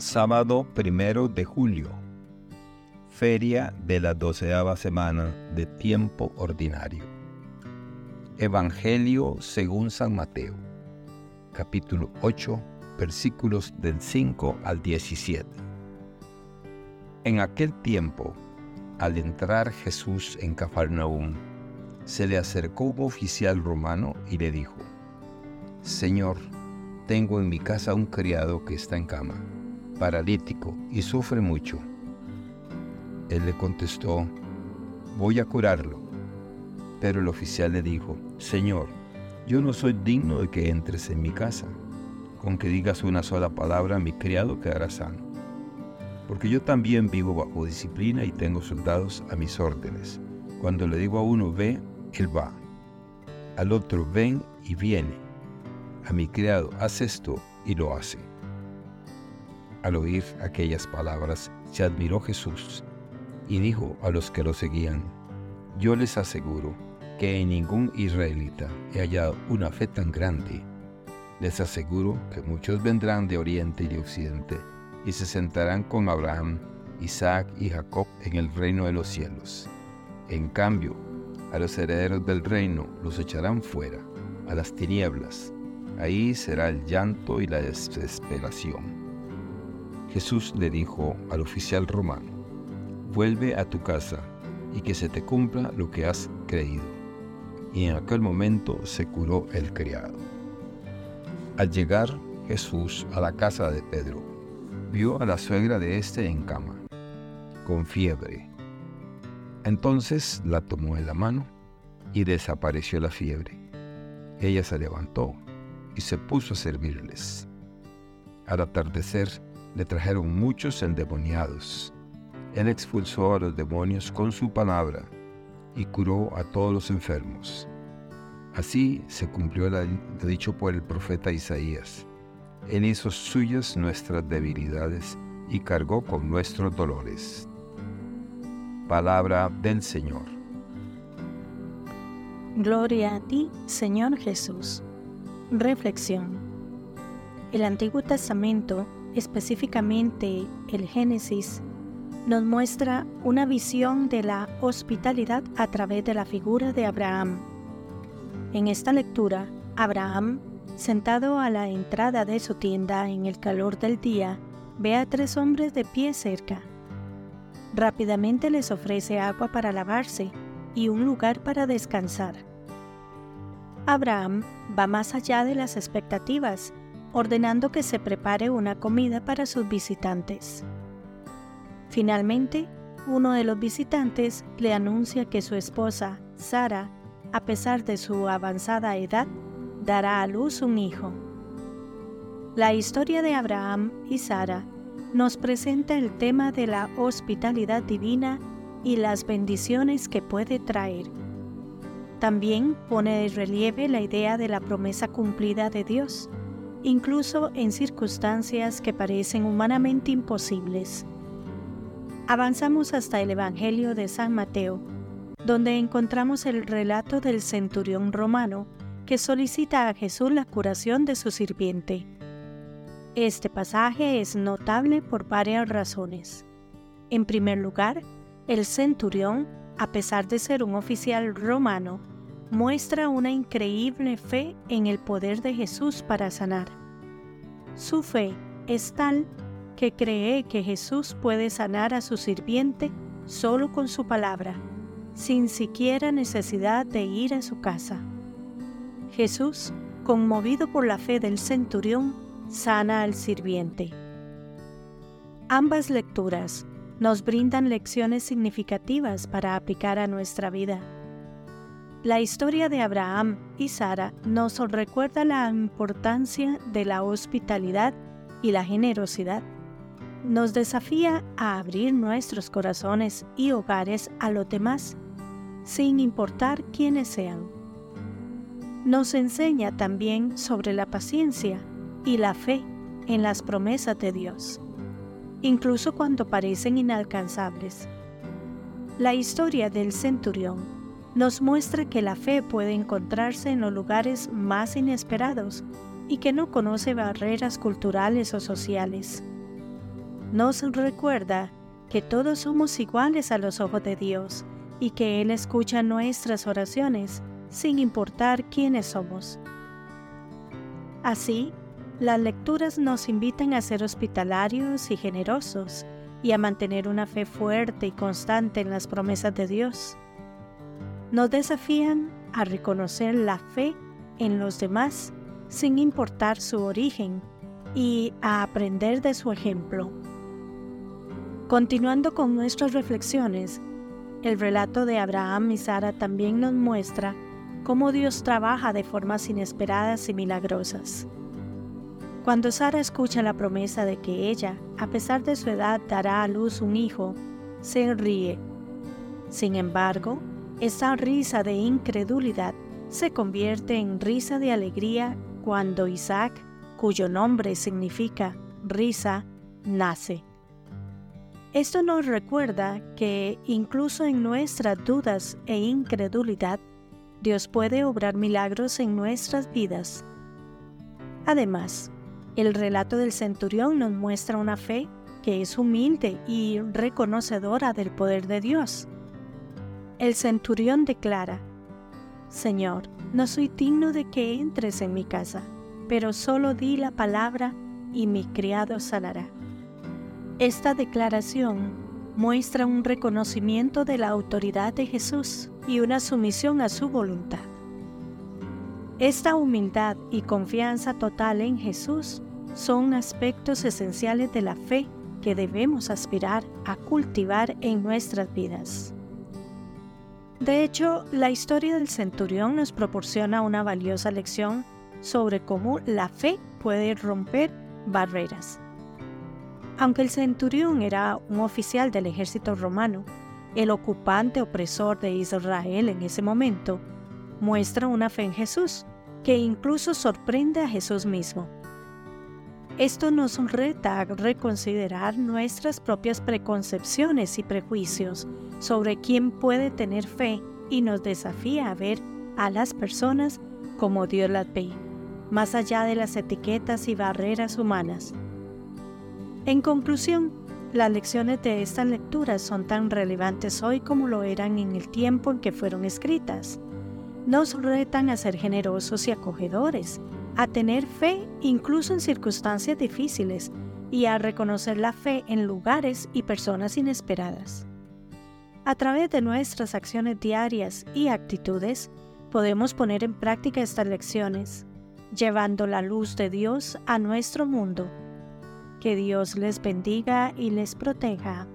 Sábado primero de julio. Feria de la doceava semana de tiempo ordinario. Evangelio según San Mateo. Capítulo 8, versículos del 5 al 17. En aquel tiempo, al entrar Jesús en Cafarnaúm, se le acercó un oficial romano y le dijo, Señor, tengo en mi casa un criado que está en cama, paralítico y sufre mucho. Él le contestó, voy a curarlo. Pero el oficial le dijo, Señor, yo no soy digno de que entres en mi casa. Con que digas una sola palabra, mi criado quedará sano. Porque yo también vivo bajo disciplina y tengo soldados a mis órdenes. Cuando le digo a uno, ve, él va. Al otro, ven y viene. A mi criado, haz esto y lo hace. Al oír aquellas palabras, se admiró Jesús y dijo a los que lo seguían, yo les aseguro que en ningún israelita he hallado una fe tan grande. Les aseguro que muchos vendrán de oriente y de occidente y se sentarán con Abraham, Isaac y Jacob en el reino de los cielos. En cambio, a los herederos del reino los echarán fuera, a las tinieblas. Ahí será el llanto y la desesperación. Jesús le dijo al oficial romano, vuelve a tu casa y que se te cumpla lo que has creído. Y en aquel momento se curó el criado. Al llegar Jesús a la casa de Pedro, vio a la suegra de éste en cama, con fiebre entonces la tomó en la mano y desapareció la fiebre. Ella se levantó y se puso a servirles. Al atardecer le trajeron muchos endemoniados. Él expulsó a los demonios con su palabra y curó a todos los enfermos. Así se cumplió lo dicho por el profeta Isaías. Él hizo suyas nuestras debilidades y cargó con nuestros dolores. Palabra del Señor. Gloria a ti, Señor Jesús. Reflexión. El Antiguo Testamento, específicamente el Génesis, nos muestra una visión de la hospitalidad a través de la figura de Abraham. En esta lectura, Abraham, sentado a la entrada de su tienda en el calor del día, ve a tres hombres de pie cerca Rápidamente les ofrece agua para lavarse y un lugar para descansar. Abraham va más allá de las expectativas, ordenando que se prepare una comida para sus visitantes. Finalmente, uno de los visitantes le anuncia que su esposa, Sara, a pesar de su avanzada edad, dará a luz un hijo. La historia de Abraham y Sara nos presenta el tema de la hospitalidad divina y las bendiciones que puede traer. También pone de relieve la idea de la promesa cumplida de Dios, incluso en circunstancias que parecen humanamente imposibles. Avanzamos hasta el Evangelio de San Mateo, donde encontramos el relato del centurión romano que solicita a Jesús la curación de su sirviente. Este pasaje es notable por varias razones. En primer lugar, el centurión, a pesar de ser un oficial romano, muestra una increíble fe en el poder de Jesús para sanar. Su fe es tal que cree que Jesús puede sanar a su sirviente solo con su palabra, sin siquiera necesidad de ir a su casa. Jesús, conmovido por la fe del centurión, sana al sirviente. Ambas lecturas nos brindan lecciones significativas para aplicar a nuestra vida. La historia de Abraham y Sara nos recuerda la importancia de la hospitalidad y la generosidad. Nos desafía a abrir nuestros corazones y hogares a los demás, sin importar quiénes sean. Nos enseña también sobre la paciencia y la fe en las promesas de Dios, incluso cuando parecen inalcanzables. La historia del centurión nos muestra que la fe puede encontrarse en los lugares más inesperados y que no conoce barreras culturales o sociales. nos recuerda que todos somos iguales a los ojos de Dios y que Él escucha nuestras oraciones sin importar quiénes somos. Así, las lecturas nos invitan a ser hospitalarios y generosos y a mantener una fe fuerte y constante en las promesas de Dios. Nos desafían a reconocer la fe en los demás sin importar su origen y a aprender de su ejemplo. Continuando con nuestras reflexiones, el relato de Abraham y Sara también nos muestra cómo Dios trabaja de formas inesperadas y milagrosas. Cuando Sara escucha la promesa de que ella, a pesar de su edad, dará a luz un hijo, se ríe. Sin embargo, esa risa de incredulidad se convierte en risa de alegría cuando Isaac, cuyo nombre significa risa, nace. Esto nos recuerda que incluso en nuestras dudas e incredulidad, Dios puede obrar milagros en nuestras vidas. Además, el relato del centurión nos muestra una fe que es humilde y reconocedora del poder de Dios. El centurión declara, Señor, no soy digno de que entres en mi casa, pero solo di la palabra y mi criado sanará. Esta declaración muestra un reconocimiento de la autoridad de Jesús y una sumisión a su voluntad. Esta humildad y confianza total en Jesús son aspectos esenciales de la fe que debemos aspirar a cultivar en nuestras vidas. De hecho, la historia del centurión nos proporciona una valiosa lección sobre cómo la fe puede romper barreras. Aunque el centurión era un oficial del ejército romano, el ocupante opresor de Israel en ese momento, muestra una fe en Jesús que incluso sorprende a Jesús mismo. Esto nos reta a reconsiderar nuestras propias preconcepciones y prejuicios sobre quién puede tener fe y nos desafía a ver a las personas como Dios las ve, más allá de las etiquetas y barreras humanas. En conclusión, las lecciones de estas lecturas son tan relevantes hoy como lo eran en el tiempo en que fueron escritas. Nos retan a ser generosos y acogedores, a tener fe incluso en circunstancias difíciles y a reconocer la fe en lugares y personas inesperadas. A través de nuestras acciones diarias y actitudes, podemos poner en práctica estas lecciones, llevando la luz de Dios a nuestro mundo que Dios les bendiga y les proteja.